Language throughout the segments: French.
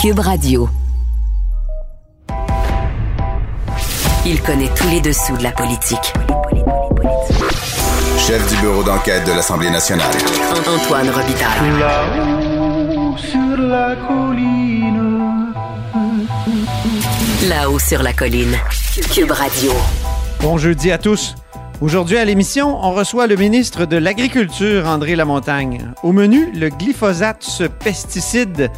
Cube Radio. Il connaît tous les dessous de la politique. Chef du bureau d'enquête de l'Assemblée nationale. Antoine Robitaille. Là-haut sur la colline. Là-haut sur la colline. Cube Radio. Bon jeudi à tous. Aujourd'hui à l'émission, on reçoit le ministre de l'Agriculture, André Lamontagne. Au menu, le glyphosate, ce pesticide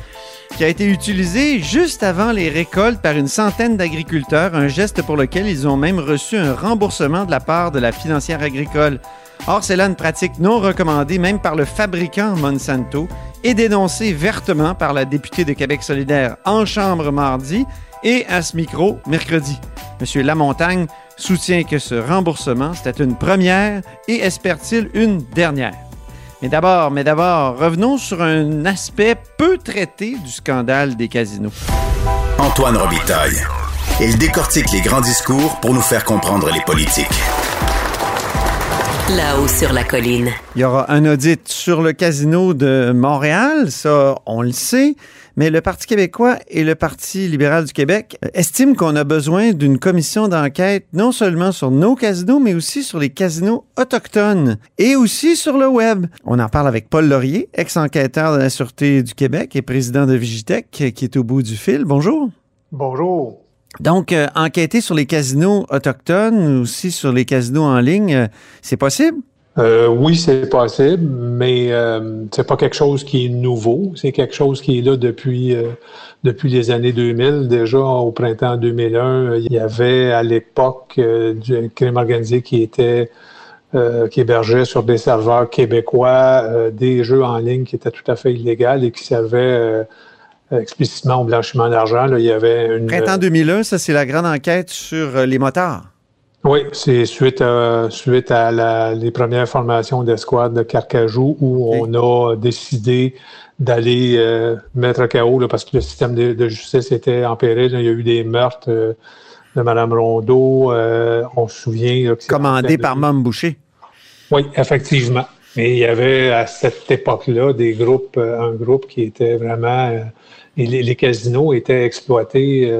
qui a été utilisé juste avant les récoltes par une centaine d'agriculteurs, un geste pour lequel ils ont même reçu un remboursement de la part de la financière agricole. Or, c'est là une pratique non recommandée même par le fabricant Monsanto et dénoncée vertement par la députée de Québec solidaire en Chambre mardi et à ce micro mercredi. Monsieur Lamontagne soutient que ce remboursement, c'était une première et espère-t-il une dernière. Mais d'abord, mais d'abord, revenons sur un aspect peu traité du scandale des casinos. Antoine Robitaille. Il décortique les grands discours pour nous faire comprendre les politiques. Là-haut sur la colline. Il y aura un audit sur le casino de Montréal, ça on le sait, mais le Parti québécois et le Parti libéral du Québec estiment qu'on a besoin d'une commission d'enquête non seulement sur nos casinos, mais aussi sur les casinos autochtones et aussi sur le web. On en parle avec Paul Laurier, ex-enquêteur de la Sûreté du Québec et président de Vigitech, qui est au bout du fil. Bonjour. Bonjour. Donc, euh, enquêter sur les casinos autochtones, aussi sur les casinos en ligne, euh, c'est possible? Euh, oui, c'est possible, mais c'est pas quelque chose qui est nouveau. C'est quelque chose qui est là depuis les années 2000. Déjà au printemps 2001, il y avait à l'époque du crime organisé qui était qui hébergeait sur des serveurs québécois des jeux en ligne qui étaient tout à fait illégaux et qui servaient explicitement au blanchiment d'argent. Il y avait une Printemps 2001, ça c'est la grande enquête sur les motards. Oui, c'est suite à, suite à la, les premières formations d'escouade de Carcajou où on a décidé d'aller euh, mettre à chaos là, parce que le système de, de, justice était en péril. Il y a eu des meurtres euh, de Mme Rondeau. Euh, on se souvient. Là, Commandé par Mme Boucher. Oui, effectivement. Mais il y avait à cette époque-là des groupes, un groupe qui était vraiment. Les, les, casinos étaient exploités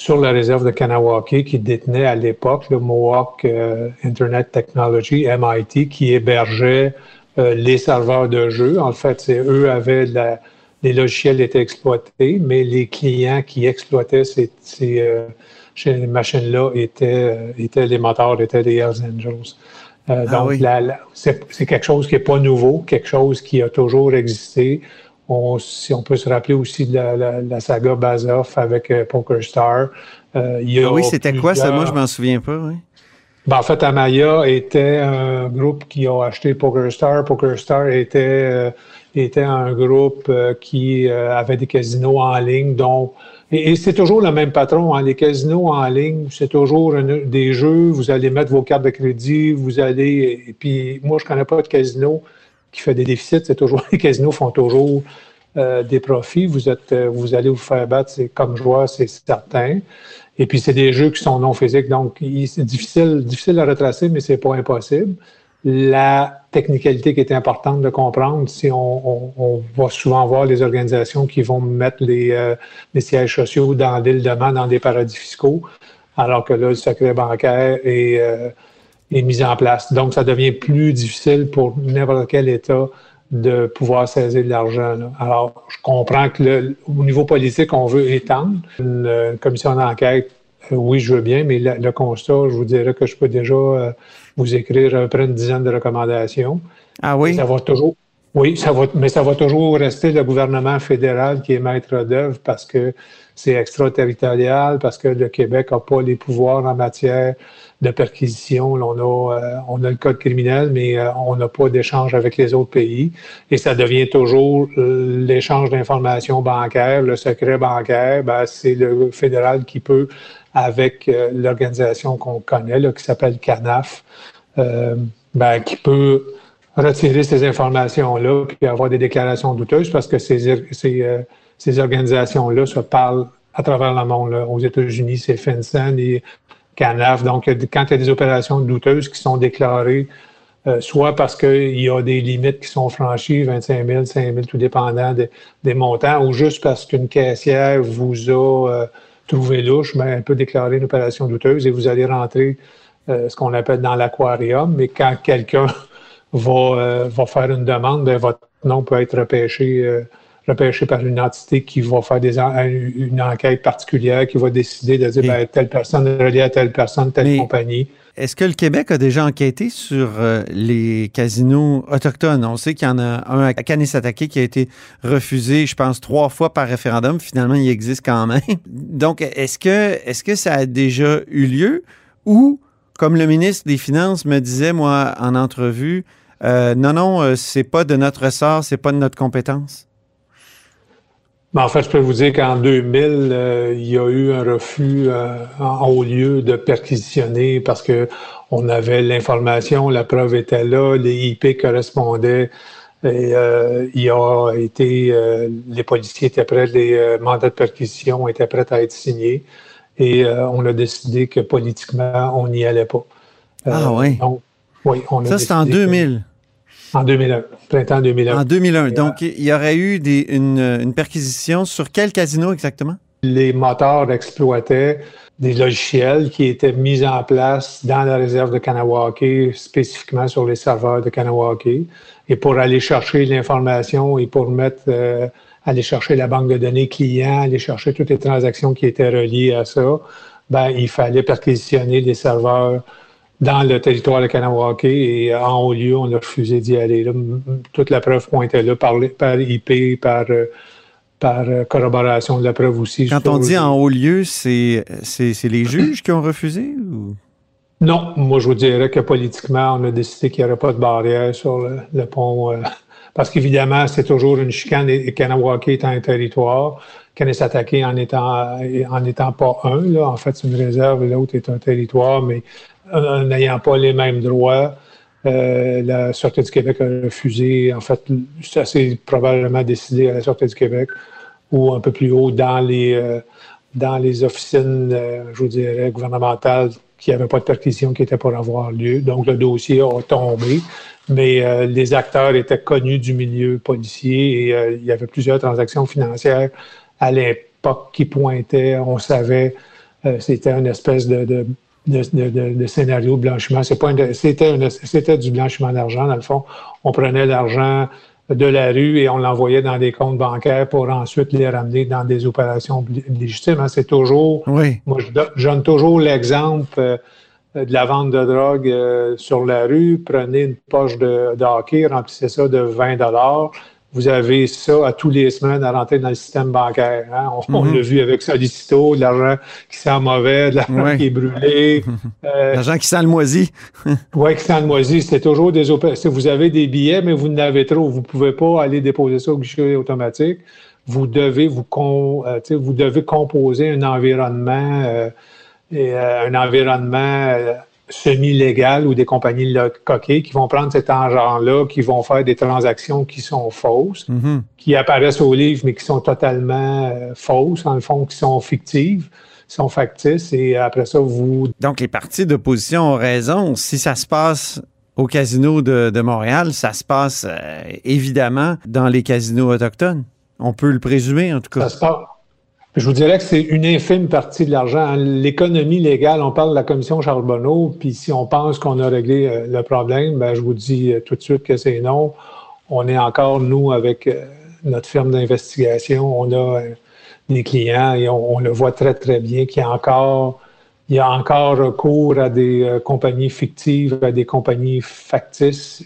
sur la réserve de Kanawake qui détenait à l'époque le Mohawk euh, Internet Technology, MIT, qui hébergeait euh, les serveurs de jeux. En fait, c'est eux avaient la, les logiciels étaient exploités, mais les clients qui exploitaient ces, ces, euh, ces machines-là étaient, étaient les moteurs, étaient les Hells Angels. Ah donc, oui. c'est quelque chose qui n'est pas nouveau, quelque chose qui a toujours existé. On, si on peut se rappeler aussi de la, la, la saga Bazoff avec euh, Poker Star. Euh, il y a ah oui, c'était plusieurs... quoi ça? Moi, je m'en souviens pas. Oui. Ben, en fait, Amaya était un groupe qui a acheté Poker Star. Poker Star était, euh, était un groupe euh, qui euh, avait des casinos en ligne. dont et, et c'est toujours le même patron. Hein. Les casinos en ligne, c'est toujours des jeux. Vous allez mettre vos cartes de crédit. Vous allez. Et puis, moi, je connais pas de casino qui fait des déficits, c'est toujours les casinos font toujours euh, des profits. Vous êtes, euh, vous allez vous faire battre, c'est comme joueur, c'est certain. Et puis c'est des jeux qui sont non physiques, donc c'est difficile, difficile à retracer, mais c'est pas impossible. La technicalité qui est importante de comprendre, si on, on, on va souvent voir les organisations qui vont mettre les, euh, les sièges sociaux dans l'île de Man, dans des paradis fiscaux, alors que là, le secret bancaire est est mise en place. Donc, ça devient plus difficile pour n'importe quel État de pouvoir saisir de l'argent. Alors, je comprends que le, au niveau politique, on veut étendre une, une commission d'enquête. Euh, oui, je veux bien, mais le, le, constat, je vous dirais que je peux déjà euh, vous écrire à peu près une dizaine de recommandations. Ah oui? Ça va toujours. Oui, ça va, mais ça va toujours rester le gouvernement fédéral qui est maître d'œuvre parce que c'est extraterritorial, parce que le Québec n'a pas les pouvoirs en matière de perquisition. On, a, euh, on a le code criminel, mais euh, on n'a pas d'échange avec les autres pays. Et ça devient toujours euh, l'échange d'informations bancaires, le secret bancaire. Ben, c'est le fédéral qui peut, avec l'organisation qu'on connaît, là, qui s'appelle CANAF, ben, qui peut retirer ces informations-là puis avoir des déclarations douteuses parce que ces, ces, ces organisations-là se parlent à travers le monde. Là. Aux États-Unis, c'est FinCEN et CANAF. Donc, quand il y a des opérations douteuses qui sont déclarées euh, soit parce qu'il y a des limites qui sont franchies, 25 000, 5 000, tout dépendant des montants, ou juste parce qu'une caissière vous a euh, trouvé louche, mais elle peut déclarer une opération douteuse et vous allez rentrer ce qu'on appelle dans l'aquarium. Mais quand quelqu'un va, va faire une demande, bien, votre nom peut être repêché repêché par une entité qui va faire des une enquête particulière, qui va décider de dire ben, telle personne est reliée à telle personne, telle compagnie. Est-ce que le Québec a déjà enquêté sur euh, les casinos autochtones? On sait qu'il y en a un à Kanisatake qui a été refusé, je pense, trois fois par référendum. Finalement, il existe quand même. Donc, est-ce que, est que ça a déjà eu lieu? Ou, comme le ministre des Finances me disait, moi, en entrevue, euh, non, non, euh, c'est pas de notre ressort, c'est pas de notre compétence? en fait, je peux vous dire qu'en 2000, euh, il y a eu un refus euh, en haut lieu de perquisitionner parce que on avait l'information, la preuve était là, les IP correspondaient. Et euh, il a été, les policiers étaient prêts, les mandats de perquisition étaient prêts à être signés. Et on a décidé que politiquement, on n'y allait pas. ah oui. oui on a Ça, c'est en 2000. En 2001, printemps 2001. En 2001. Donc, il y aurait eu des, une, perquisition sur quel casino exactement? Les moteurs exploitaient des logiciels qui étaient mis en place dans la réserve de Kanawake, spécifiquement sur les serveurs de Kanawake. Et pour aller chercher l'information et pour mettre, euh, aller chercher la banque de données clients, aller chercher toutes les transactions qui étaient reliées à ça, ben, il fallait perquisitionner les serveurs dans le territoire de Kanawake et en haut lieu, on a refusé d'y aller. Toute la preuve pointait là par, par IP, par, euh, par euh, corroboration de la preuve aussi. Quand on dit en haut lieu, c'est les juges qui ont refusé ou? Non, moi je vous dirais que politiquement, on a décidé qu'il n'y aurait pas de barrière sur le, pont. Euh, parce qu'évidemment, c'est toujours une chicane et Kanawake est un territoire. Kanesatake en étant, en étant pas un, là, en fait, c'est une réserve et l'autre est un territoire, mais n'ayant pas les mêmes droits. Euh, la Sûreté du Québec a refusé, en fait, c'est assez probablement décidé à la Sûreté du Québec ou un peu plus haut dans les, euh, dans les officines, euh, je vous dirais, gouvernementales qui n'avaient pas de perquisition qui était pour avoir lieu. Donc, le dossier a tombé, mais les acteurs étaient connus du milieu policier et il y avait plusieurs transactions financières à l'époque qui pointaient, on savait, c'était une espèce de, scénario de blanchiment. C'était du blanchiment d'argent, dans le fond. On prenait l'argent de la rue et on l'envoyait dans des comptes bancaires pour ensuite les ramener dans des opérations légitimes. Hein. C'est toujours. Oui. Moi, je, donne toujours l'exemple euh, de la vente de drogue euh, sur la rue. Prenez une poche de, de hockey, remplissez ça de 20 vous avez ça à tous les semaines à rentrer dans le système bancaire. Hein. On, mhm. l'a vu avec Solicito, de l'argent qui sent mauvais, de l'argent qui est brûlé. Euh, l'argent qui sent le moisi. oui, qui sent le moisi. C'est toujours des opérations. Vous avez des billets, mais vous n'avez trop. Vous ne pouvez pas aller déposer ça au guichet automatique. Vous devez vous, euh, vous devez composer un environnement, euh, et, un environnement semi-légales ou des compagnies coquées qui vont prendre cet argent-là, qui vont faire des transactions qui sont fausses, mm-hmm. qui apparaissent au livre, mais qui sont totalement euh, fausses, en le fond, qui sont fictives, sont factices, et après ça, vous... Donc, les partis d'opposition ont raison. Si ça se passe au casino de, Montréal, ça se passe euh, évidemment dans les casinos autochtones. On peut le présumer, en tout cas. Ça se passe, je vous dirais que c'est une infime partie de l'argent. L'économie légale, on parle de la commission Charbonneau, puis si on pense qu'on a réglé euh, le problème, ben, je vous dis euh, tout de suite que c'est non. On est encore, nous, avec euh, notre firme d'investigation, on a des clients et on, le voit très, très bien qu'il y a encore, il y a encore recours à des compagnies fictives, à des compagnies factices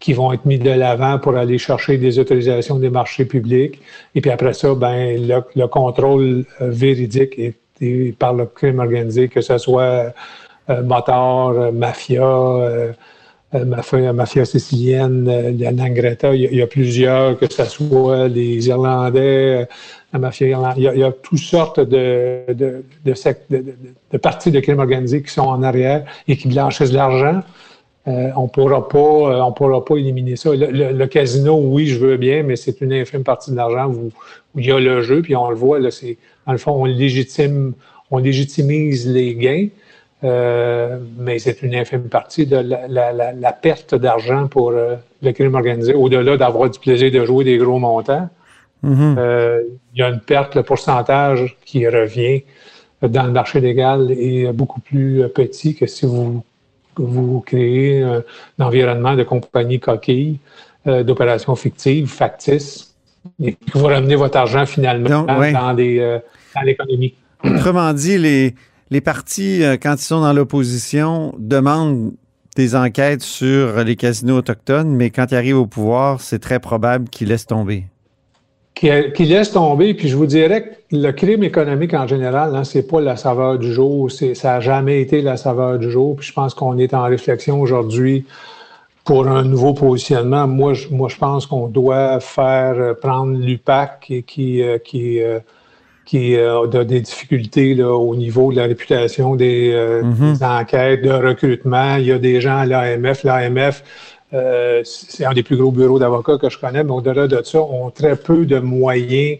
qui vont être mis de l'avant pour aller chercher des autorisations des marchés publics. Et puis après ça, ben le, contrôle euh, véridique est, par le crime organisé, que ce soit euh, euh, mafia, euh, mafia, mafia, sicilienne, la Nangreta, il y, a, plusieurs, que ce soit les Irlandais, la mafia irlandaise, il y a, toutes sortes de, de, de, de, de parties de crime organisé qui sont en arrière et qui blanchissent l'argent. Euh, on pourra pas, euh, on pourra pas éliminer ça. Le, casino, oui, je veux bien, mais c'est une infime partie de l'argent où, il y a le jeu, puis on le voit, là, c'est, dans le fond, on légitime, on légitimise les gains. Euh, mais c'est une infime partie de la, la, la, perte d'argent pour le crime organisé, au-delà d'avoir du plaisir de jouer des gros montants. Mhm. Euh, il y a une perte, le pourcentage qui revient dans le marché légal est beaucoup plus petit que si vous, vous créez un, environnement de compagnie coquille, d'opérations fictives, factices, et que vous ramenez votre argent finalement dans l'économie. Autrement dit, les, les partis, euh, quand ils sont dans l'opposition, demandent des enquêtes sur les casinos autochtones, mais quand ils arrivent au pouvoir, c'est très probable qu'ils laissent tomber. Qu'ils laissent tomber, puis je vous dirais que le crime économique en général, hein, c'est pas la saveur du jour, ça n'a jamais été la saveur du jour, puis je pense qu'on est en réflexion aujourd'hui pour un nouveau positionnement. Moi, je, moi, je pense qu'on doit faire euh, prendre l'UPAC qui, qui, euh, qui qui euh, a des difficultés au niveau de la réputation euh, mhm. des, enquêtes de recrutement. Il y a des gens à l'AMF. L'AMF, euh, c'est un des plus gros bureaux d'avocats que je connais, mais au-delà de ça, ont très peu de moyens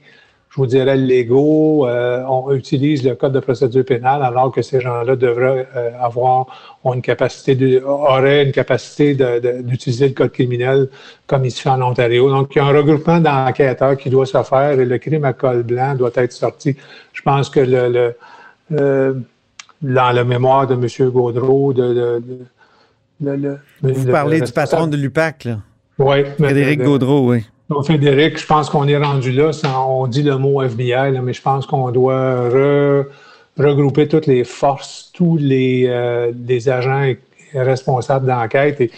je vous dirais, légaux. Euh, on utilise le code de procédure pénale alors que ces gens-là devraient euh, avoir ont une capacité de, auraient une capacité d'utiliser le code criminel comme il se fait en Ontario. Donc, il y a un regroupement d'enquêteurs qui doit se faire et le crime à col blanc doit être sorti. Je pense que le, euh, dans la mémoire de M. Gaudreau, de, Vous parlez du patron de l'UPAC, là. Oui. Frédéric Gaudreau, oui. Donc, Frédéric, je pense qu'on est rendu là. on dit le mot FBI, mais je pense qu'on doit regrouper toutes les forces, tous les, euh, agents responsables d'enquête. Et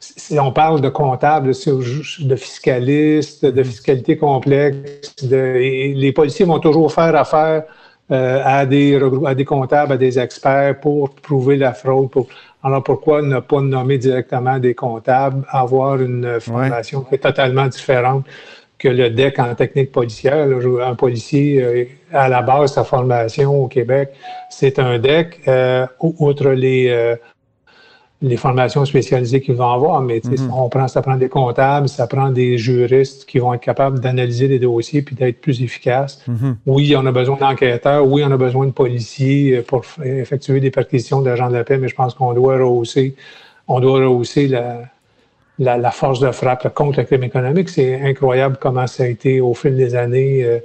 si on parle de comptables, de fiscalistes, de fiscalité complexe, les policiers vont toujours faire affaire euh, à, des, à des comptables, à des experts pour prouver la fraude, pour alors pourquoi ne pas nommer directement des comptables, avoir une formation qui est totalement différente que le DEC en technique policière? un policier, euh, à la base, sa formation au Québec, c'est un DEC. Euh, outre les, euh, les formations spécialisées qu'ils vont avoir, mais mm-hmm. on prend, ça prend des comptables, ça prend des juristes qui vont être capables d'analyser les dossiers puis d'être plus efficaces. Mm-hmm. Oui, on a besoin d'enquêteurs, oui, on a besoin de policiers pour effectuer des perquisitions d'agents de la paix, mais je pense qu'on doit rehausser, on doit rehausser la, la, force de frappe contre le crime économique. C'est incroyable comment ça a été au fil des années. Euh,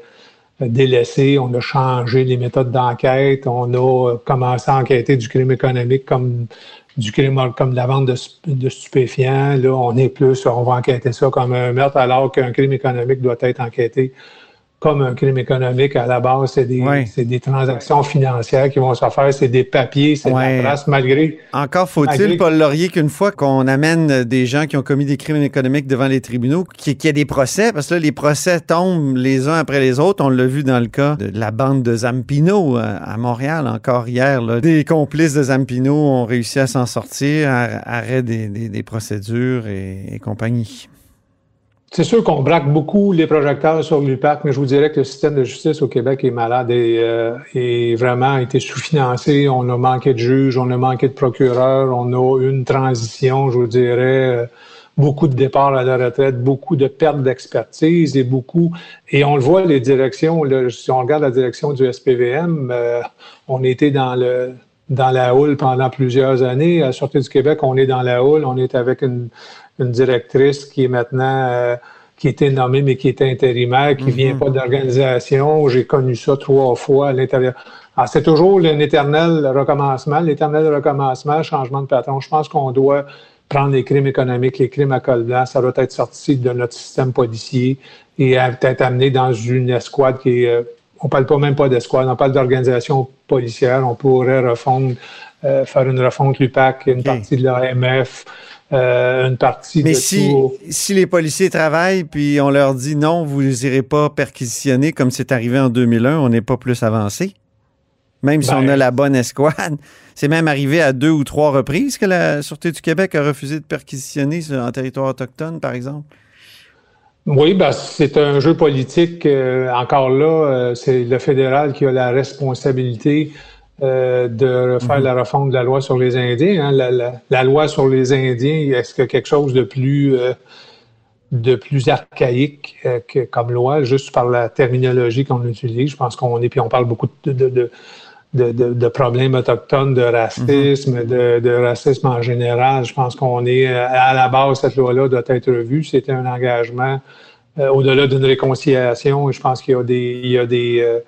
délaissé, on a changé les méthodes d'enquête, on a commencé à enquêter du crime économique comme du crime comme de la vente de, stupéfiants. Là, on est plus, on va enquêter ça comme un meurtre, alors qu'un crime économique doit être enquêté comme un crime économique. À la base, c'est des, des, transactions financières qui vont se faire, c'est des papiers, c'est ouais. la trace, malgré. Encore faut-il, Paul Laurier, qu'une fois qu'on amène des gens qui ont commis des crimes économiques devant les tribunaux, qu'il y ait des procès, parce que là, les procès tombent les uns après les autres. On l'a vu dans le cas de la bande de Zampino euh, à Montréal, encore hier. Là. Des complices de Zampino ont réussi à s'en sortir, arrêt des, des, procédures et compagnie. C'est sûr qu'on braque beaucoup les projecteurs sur l'UPAC, mais je vous dirais que le système de justice au Québec est malade et, euh, vraiment été sous-financé. On a manqué de juges, on a manqué de procureurs, on a une transition, je vous dirais, euh, beaucoup de départs à la retraite, beaucoup de pertes d'expertise et beaucoup. Et on le voit, les directions, si on regarde la direction du SPVM, euh, on était dans le dans la houle pendant plusieurs années. À la Sûreté du Québec, on est dans la houle, on est avec une une directrice qui est maintenant euh, qui était nommée, mais qui était intérimaire, qui vient mhm. pas d'organisation. J'ai connu ça trois fois à l'intérieur. Ah, c'est toujours un éternel recommencement, l'éternel recommencement, changement de patron. Je pense qu'on doit prendre les crimes économiques, les crimes à col blanc, ça doit être sorti de notre système policier et être amené dans une escouade qui est, euh, on parle pas même pas d'escouade, on parle d'organisation policière, on pourrait refondre, euh, faire une refonte l'UPAC, une partie de l'AMF, euh, une partie Mais si, si les policiers travaillent puis on leur dit non, vous n'irez pas perquisitionner comme c'est arrivé en 2001, on n'est pas plus avancé. Même si on a ben, la bonne escouade. C'est même arrivé à deux ou trois reprises que la Sûreté du Québec a refusé de perquisitionner en territoire autochtone, par exemple. Oui, ben, c'est un jeu politique. Euh, encore là, euh, c'est le fédéral qui a la responsabilité euh, de faire mhm. la refonte de la loi sur les Indiens. Hein. La, loi sur les Indiens, est-ce que quelque chose de plus euh, de plus archaïque euh, que, comme loi, juste par la terminologie qu'on utilise? Je pense qu'on est, puis on parle beaucoup de, de, de, problèmes autochtones, de racisme, mhm. de, de, racisme en général. Je pense qu'on est à la base, cette loi-là doit être revue. C'était un engagement euh, au-delà d'une réconciliation. Je pense qu'il y a des, il y a des, euh,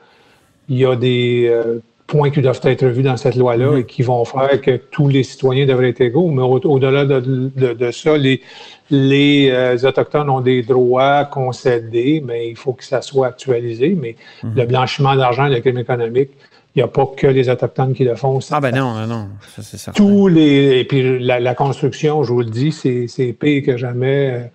il y a des euh, points qui doivent être revus dans cette loi-là mhm. et qui vont faire que tous les citoyens devraient être égaux. Mais au-delà de, de, ça, les, les Autochtones ont des droits concédés, mais il faut que ça soit actualisé. Mais mhm. le blanchiment d'argent, le crime économique, il n'y a pas que les Autochtones qui le font. Ah ben non, non, ça c'est certain. Tous les... Et puis la, construction, je vous le dis, c'est pire que jamais.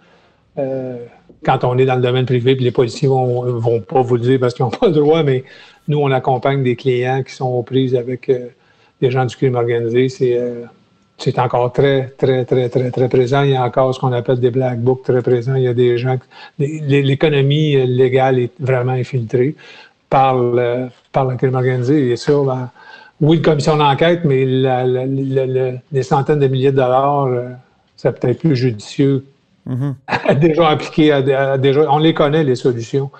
Euh, quand on est dans le domaine privé, puis les policiers vont, vont pas vous le dire parce qu'ils n'ont pas le droit, mais nous, on accompagne des clients qui sont aux prises avec euh, des gens du crime organisé. C'est euh, c'est encore très, très, très, très, très présent. Il y a encore ce qu'on appelle des black books très présents. Il y a des gens... L'économie légale est vraiment infiltrée par le, par le crime organisé. Et ça, ben, oui, une commission d'enquête, mais les centaines de milliers de dollars, c'est peut-être plus judicieux déjà appliqué à, déjà. On les connaît, les solutions.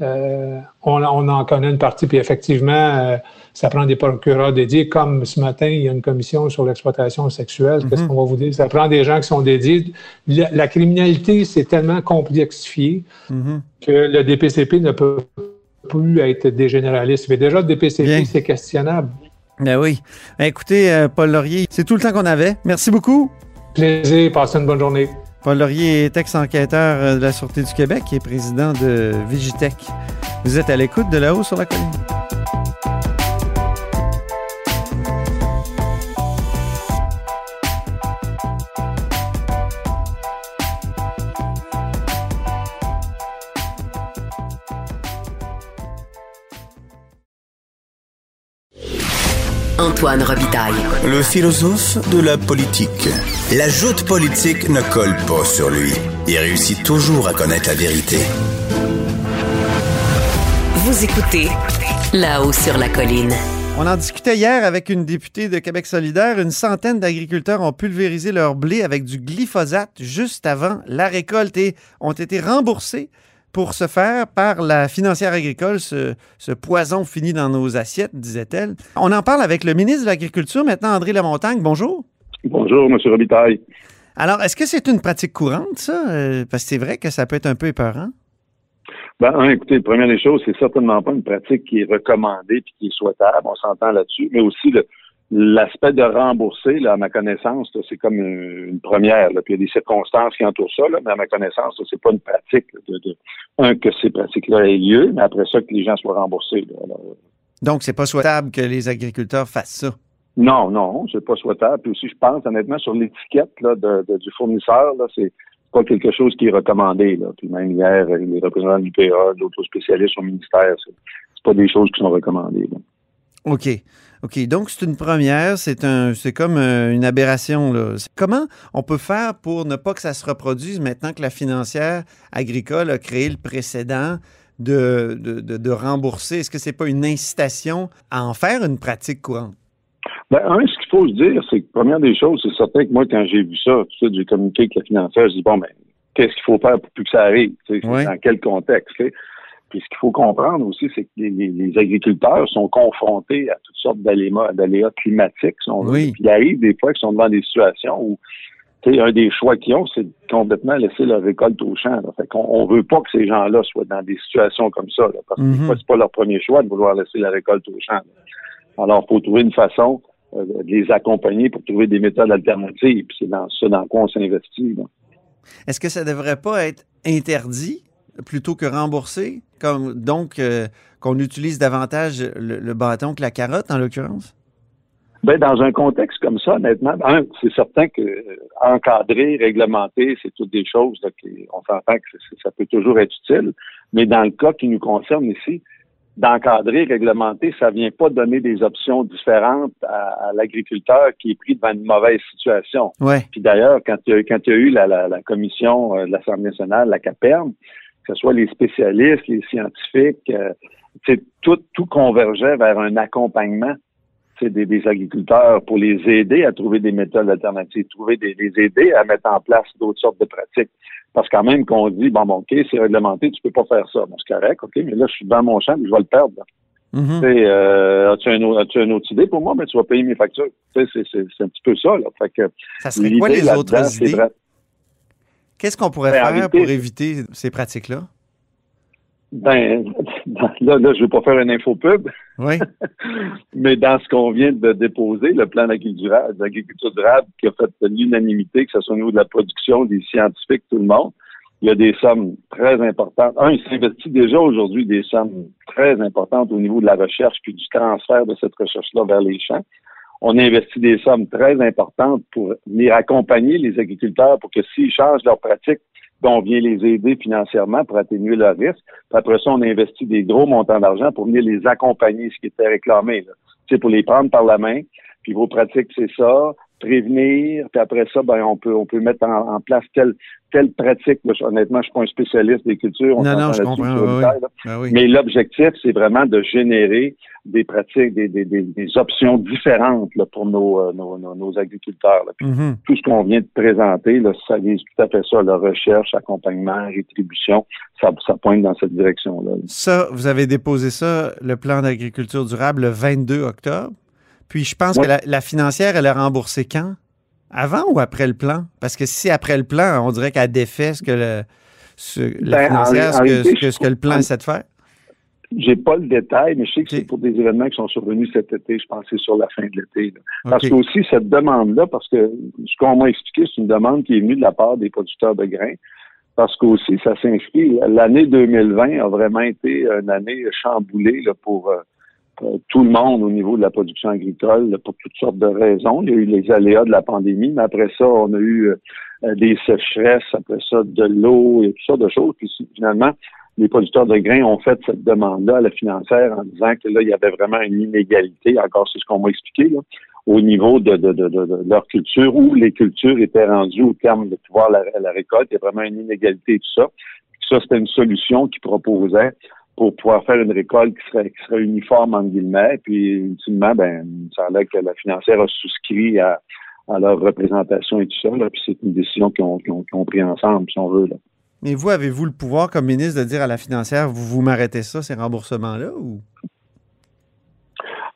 Euh, on, on, en connaît une partie, puis effectivement, euh, ça prend des procureurs dédiés. Comme ce matin, il y a une commission sur l'exploitation sexuelle. Qu'est-ce qu'on va vous dire? Ça prend des gens qui sont dédiés. La, criminalité, c'est tellement complexifié que le DPCP ne peut plus être des généralistes. Mais déjà, des PCP, c'est questionnable. Ben oui. Ben, écoutez, euh, Paul Laurier, c'est tout le temps qu'on avait. Merci beaucoup. Plaisir. Passez une bonne journée. Paul Laurier est ex-enquêteur euh, de la Sûreté du Québec et président de Vigitech. Vous êtes à l'écoute de là-haut sur la colline. Antoine Robitaille. Le philosophe de la politique. La joute politique ne colle pas sur lui. Il réussit toujours à connaître la vérité. Vous écoutez là-haut sur la colline. On en discutait hier avec une députée de Québec solidaire. Une centaine d'agriculteurs ont pulvérisé leur blé avec du glyphosate juste avant la récolte et ont été remboursés pour ce faire par la financière agricole, ce, poison fini dans nos assiettes, disait-elle. On en parle avec le ministre de l'Agriculture, maintenant André Lamontagne. Bonjour. Bonjour, M. Robitaille. Alors, est-ce que c'est une pratique courante, ça? Euh, parce que c'est vrai que ça peut être un peu épeurant. Ben, écoutez, première des choses, c'est certainement pas une pratique qui est recommandée et qui est souhaitable. On s'entend là-dessus. Mais aussi, le, L'aspect de rembourser, là, à ma connaissance, c'est comme une, première. Là. Puis il y a des circonstances qui entourent ça, là, mais à ma connaissance, c'est pas une pratique de, un que ces pratiques-là aient lieu, mais après ça que les gens soient remboursés. Là, Donc c'est pas souhaitable que les agriculteurs fassent ça? Non, non, c'est pas souhaitable. Puis aussi, je pense honnêtement sur l'étiquette là, de, du fournisseur, là, c'est pas quelque chose qui est recommandé. Là. Puis même hier, les représentants de l'UPA, d'autres spécialistes au ministère, c'est, c'est pas des choses qui sont recommandées. Là. OK. OK, donc c'est une première, c'est un c'est comme euh, une aberration. Là. Comment on peut faire pour ne pas que ça se reproduise maintenant que la financière agricole a créé le précédent de, de, rembourser? Est-ce que c'est pas une incitation à en faire une pratique courante? Ben, un, ce qu'il faut se dire, c'est que première des choses, c'est certain que moi, quand j'ai vu ça, tout ça, j'ai communiqué avec la financière, je dis bon ben, qu'est-ce qu'il faut faire pour plus que ça arrive? Dans quel contexte? Puis ce qu'il faut comprendre aussi, c'est que les, agriculteurs sont confrontés à toutes sortes d'aléas climatiques. oui. Puis il arrive des fois qu'ils sont devant des situations où un des choix qu'ils ont, c'est de complètement laisser leur récolte au champ. Fait qu'on on veut pas que ces gens-là soient dans des situations comme ça, parce que mm-hmm. c'est pas leur premier choix de vouloir laisser la récolte au champ. Alors, il faut trouver une façon euh, de les accompagner pour trouver des méthodes alternatives. Puis c'est dans ça dans quoi on s'investit. Est-ce que ça devrait pas être interdit plutôt que remboursé? Comme, donc, euh, qu'on utilise davantage le, bâton que la carotte, en l'occurrence? Ben, dans un contexte comme ça, honnêtement, c'est certain que euh, encadrer, réglementer, c'est toutes des choses là, qui, on s'entend que ça peut toujours être utile. Mais dans le cas qui nous concerne ici, d'encadrer, réglementer, ça vient pas donner des options différentes à, l'agriculteur qui est pris devant une mauvaise situation. Ouais. Puis d'ailleurs, quand il y a, quand il y a eu la, la, commission euh, de l'Assemblée nationale, la CAPERM, que ce soit les spécialistes, les scientifiques, euh, tout, tout convergeait vers un accompagnement des, des, agriculteurs pour les aider à trouver des méthodes alternatives, trouver des, les aider à mettre en place d'autres sortes de pratiques. Parce quand même qu'on dit, bon, bon, OK, c'est réglementé, tu peux pas faire ça. Bon, c'est correct, OK, mais là, je suis dans mon champ, je vais le perdre. Mhm. Tu sais, euh, as-tu, un, as-tu une autre idée pour moi? Ben, tu vas payer mes factures. C'est, un petit peu ça. Là. Fait que Ça serait quoi les autres idées? Qu'est-ce qu'on pourrait Ben, en faire pour éviter ces pratiques-là? Ben, là, là, je vais pas faire une info pub, Oui. mais dans ce qu'on vient de déposer, le plan d'agriculture durable, d'agriculture durable qui a fait l'unanimité, que ce soit au niveau de la production, des scientifiques, tout le monde, il y a des sommes très importantes. Un, il s'investit déjà aujourd'hui des sommes très importantes au niveau de la recherche puis du transfert de cette recherche-là vers les champs. On investit des sommes très importantes pour venir accompagner les agriculteurs pour que s'ils changent leurs pratiques, ben, on vient les aider financièrement pour atténuer leurs risques. Puis après ça, on investit des gros montants d'argent pour venir les accompagner, ce qui était réclamé. Sais, pour les prendre par la main. Puis vos pratiques, c'est ça. Prévenir. Puis après ça, ben on peut on peut mettre en, en place telle telle pratique. Honnêtement, je suis pas un spécialiste des cultures. On Non, non, je comprends, oui. Ben oui. Mais l'objectif, c'est vraiment de générer des pratiques, des, des, des, des options différentes là, pour nos, euh, nos, nos, nos agriculteurs. là. Puis Mhm. tout ce qu'on vient de présenter, là, ça vise tout à fait ça, la recherche, accompagnement, rétribution, ça, ça pointe dans cette direction-là. Ça, vous avez déposé ça, le plan d'agriculture durable, le 22 octobre? Puis je pense Ouais. que la, la financière, elle a remboursé quand? Avant ou après le plan? Parce que si après le plan, on dirait qu'elle défait ce que le, ce- la Ben, financière, en ce, que, réalité, ce, que, ce que le plan essaie de faire. J'ai pas le détail, mais je sais que c'est pour des événements qui sont survenus cet été, je pense que c'est sur la fin de l'été. Parce que aussi, cette demande-là, parce que ce qu'on m'a expliqué, c'est une demande qui est venue de la part des producteurs de grains. Parce qu'aussi, ça s'inscrit. L'année 2020 a vraiment été une année chamboulée là, pour, euh, pour tout le monde au niveau de la production agricole, pour toutes sortes de raisons. Il y a eu les aléas de la pandémie, mais après ça, on a eu euh, des sécheresses, après ça, de l'eau et toutes sortes de choses. Puis finalement, les producteurs de grains ont fait cette demande-là à la financière en disant que là, il y avait vraiment une inégalité, encore c'est ce qu'on m'a expliqué, là, au niveau de, de, de, de, leur culture, où les cultures étaient rendues au terme de pouvoir la, la récolte. Il y a vraiment une inégalité et tout ça. Ça, c'était une solution qu'ils proposaient pour pouvoir faire une récolte qui serait, qui serait uniforme, entre guillemets. Puis, ultimement, ben, ça a que la financière a souscrit à, à leur représentation et tout ça. Là, puis c'est une décision qu'ils ont, qu'ils ont, qu'ils ont pris ensemble, si on veut. Là. Mais vous, avez-vous le pouvoir comme ministre de dire à la financière, vous vous m'arrêtez ça, ces remboursements-là? Ou...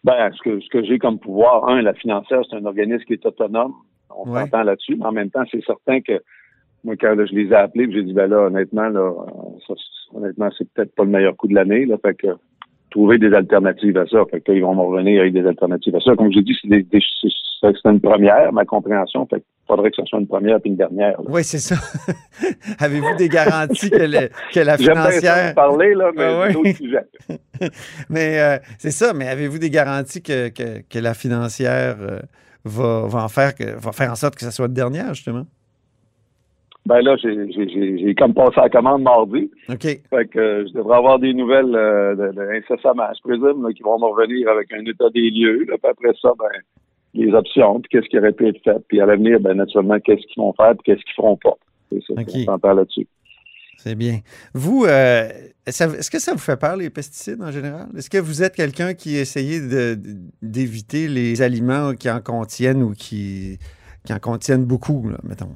Ben, ce que, ce que j'ai comme pouvoir, un, la financière, c'est un organisme qui est autonome. On Ouais. s'entend là-dessus. Mais en même temps, c'est certain que moi, quand là, je les ai appelés, j'ai dit, ben là, honnêtement, là, ça, honnêtement, c'est peut-être pas le meilleur coup de l'année. Là, fait que trouver des alternatives à ça. Fait que là, ils vont me revenir avec des alternatives à ça. Comme je dis, c'est, des, des- c'est, une première, ma compréhension. Fait faudrait que ce soit une première puis une dernière. là. Oui, c'est ça. Avez-vous des garanties que, le- que la bien financière. parler, là, mais Ah sujets. Mais euh, c'est ça, mais avez-vous des garanties que, que, que la financière euh, va, va en faire que, va faire en sorte que ça soit la dernière, justement? Ben là, j'ai, comme passé la commande mardi. OK. Fait que euh, je devrais avoir des nouvelles euh, de, de incessamment, je présume, là, qui vont me revenir avec un état des lieux. Là, puis après ça, ben, les options, puis qu'est-ce qui aurait pu être fait. Puis à l'avenir, ben, naturellement, qu'est-ce qu'ils vont faire, puis qu'est-ce qu'ils feront pas. C'est ça, Ok. on s'entend là-dessus. C'est bien. Vous, euh, est-ce que ça vous fait peur, les pesticides en général? Est-ce que vous êtes quelqu'un qui essayez d'éviter les aliments qui en contiennent ou qui, qui en contiennent beaucoup, là, mettons?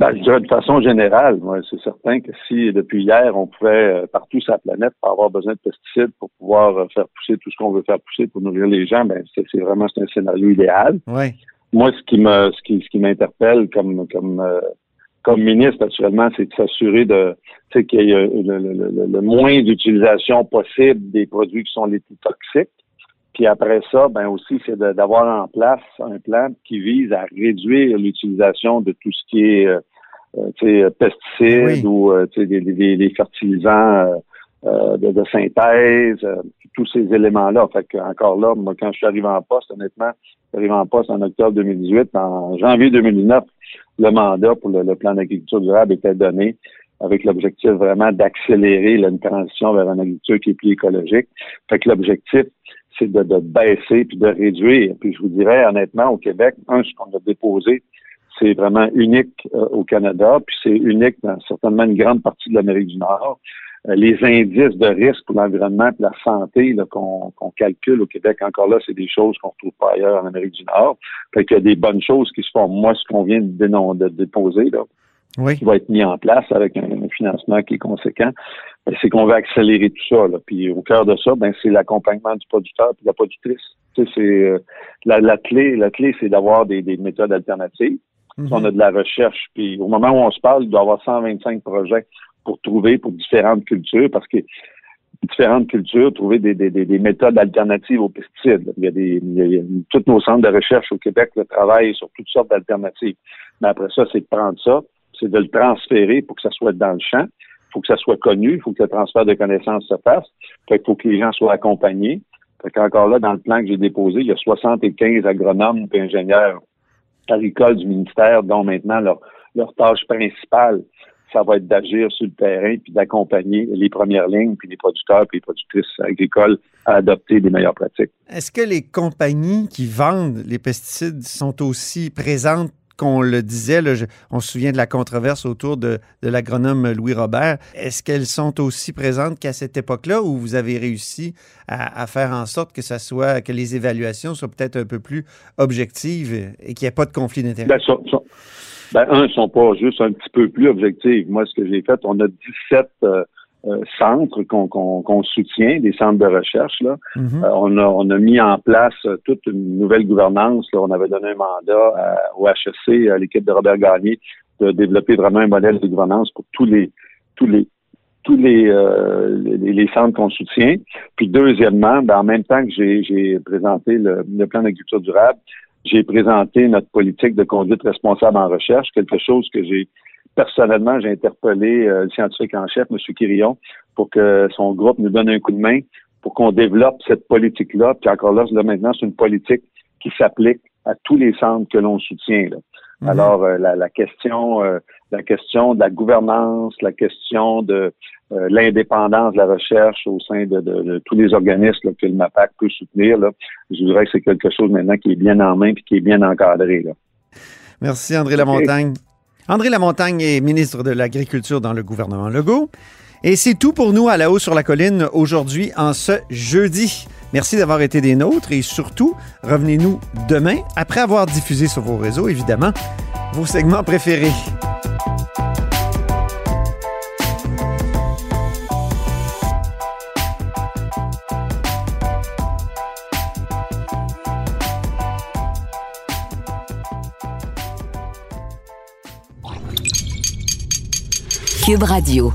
Ben, je dirais de façon générale, moi, c'est certain que si depuis hier, on pouvait euh, partout sur la planète pas avoir besoin de pesticides pour pouvoir euh, faire pousser tout ce qu'on veut faire pousser pour nourrir les gens, ben c'est vraiment c'est un scénario idéal. Moi, ce qui me, ce qui, ce qui m'interpelle comme, comme, euh, comme ministre, actuellement, c'est de s'assurer de, qu'il y ait euh, le, le, le, le moins d'utilisation possible des produits qui sont les plus toxiques. Puis après ça, ben aussi, c'est d'avoir en place un plan qui vise à réduire l'utilisation de tout ce qui est, euh, pesticides Oui. ou, euh, tu sais, des, des, des fertilisants euh, euh, de, de synthèse, euh, tous ces éléments-là. Fait que encore là, moi, quand je suis arrivé en poste, honnêtement, arrivé en poste en octobre 2018. En janvier 2019, le mandat pour le, le plan d'agriculture durable était donné avec l'objectif vraiment d'accélérer une transition vers une agriculture qui est plus écologique. Fait que l'objectif, c'est de, de baisser puis de réduire. Puis je vous dirais honnêtement, au Québec, un, ce qu'on a déposé, c'est vraiment unique euh, au Canada, puis c'est unique dans certainement une grande partie de l'Amérique du Nord. Euh, les indices de risque pour l'environnement et la santé qu'on calcule au Québec, encore là, c'est des choses qu'on retrouve pas ailleurs en Amérique du Nord. Fait qu'il y a des bonnes choses qui se font. Moi, ce qu'on vient de, de déposer, là, Oui. qui va être mis en place avec un, un financement qui est conséquent. ben, c'est qu'on veut accélérer tout ça. Là. Puis au cœur de ça, ben, c'est l'accompagnement du producteur et de la productrice. Tu sais, c'est euh, la, la, clé, la clé, c'est d'avoir des, des, méthodes alternatives. Mhm. On a de la recherche. Puis au moment où on se parle, il doit y avoir 125 projets pour trouver pour différentes cultures, parce que différentes cultures, trouver des, des, des, méthodes alternatives aux pesticides. Il y a des, il y a, tous nos centres de recherche au Québec le travaillent sur toutes sortes d'alternatives. Mais après ça, c'est de prendre ça, c'est de le transférer pour que ça soit dans le champ. Il faut que ça soit connu, il faut que le transfert de connaissances se fasse. il faut que les gens soient accompagnés. Fait qu'encore là, dans le plan que j'ai déposé, il y a 75 agronomes et ingénieurs agricoles du ministère, dont maintenant leur, tâche principale, ça va être d'agir sur le terrain puis d'accompagner les premières lignes puis les producteurs puis les productrices agricoles à adopter des meilleures pratiques. Est-ce que les compagnies qui vendent les pesticides sont aussi présentes qu'on le disait, on se souvient de la controverse autour de, l'agronome Louis Robert. Est-ce qu'elles sont aussi présentes qu'à cette époque-là où vous avez réussi à, faire en sorte que ça soit, que les évaluations soient peut-être un peu plus objectives et qu'il n'y ait pas de conflit d'intérêts? Ben, ben, un, sont pas juste un petit peu plus objectifs. Moi, ce que j'ai fait, on a 17 euh, euh, centres qu'on soutient, des centres de recherche. Là. Mm-hmm. Euh, on, a, on a mis en place toute une nouvelle gouvernance. Là. On avait donné un mandat au HEC, à l'équipe de Robert Gagné, de développer vraiment un modèle de gouvernance pour tous les tous les tous les, les, les, centres qu'on soutient. Puis deuxièmement, ben, en même temps que j'ai présenté le, le plan d'agriculture durable, j'ai présenté notre politique de conduite responsable en recherche, quelque chose que j'ai personnellement, j'ai interpellé euh, le scientifique en chef, M. Quirillon, pour que son groupe nous donne un coup de main pour qu'on développe cette politique-là. Puis encore là, là maintenant, c'est une politique qui s'applique à tous les centres que l'on soutient. Là. Mhm. Alors, euh, la, question, euh, la question de la gouvernance, la question de euh, l'indépendance de la recherche au sein de, tous les organismes que le MAPAC peut soutenir, là, je dirais que c'est quelque chose maintenant qui est bien en main et qui est bien encadré. Là. Merci, André Lamontagne. André Lamontagne est ministre de l'Agriculture dans le gouvernement Legault. Et c'est tout pour nous à la haut sur la colline aujourd'hui en ce jeudi. Merci d'avoir été des nôtres et surtout, revenez-nous demain après avoir diffusé sur vos réseaux, évidemment, vos segments préférés. Radio.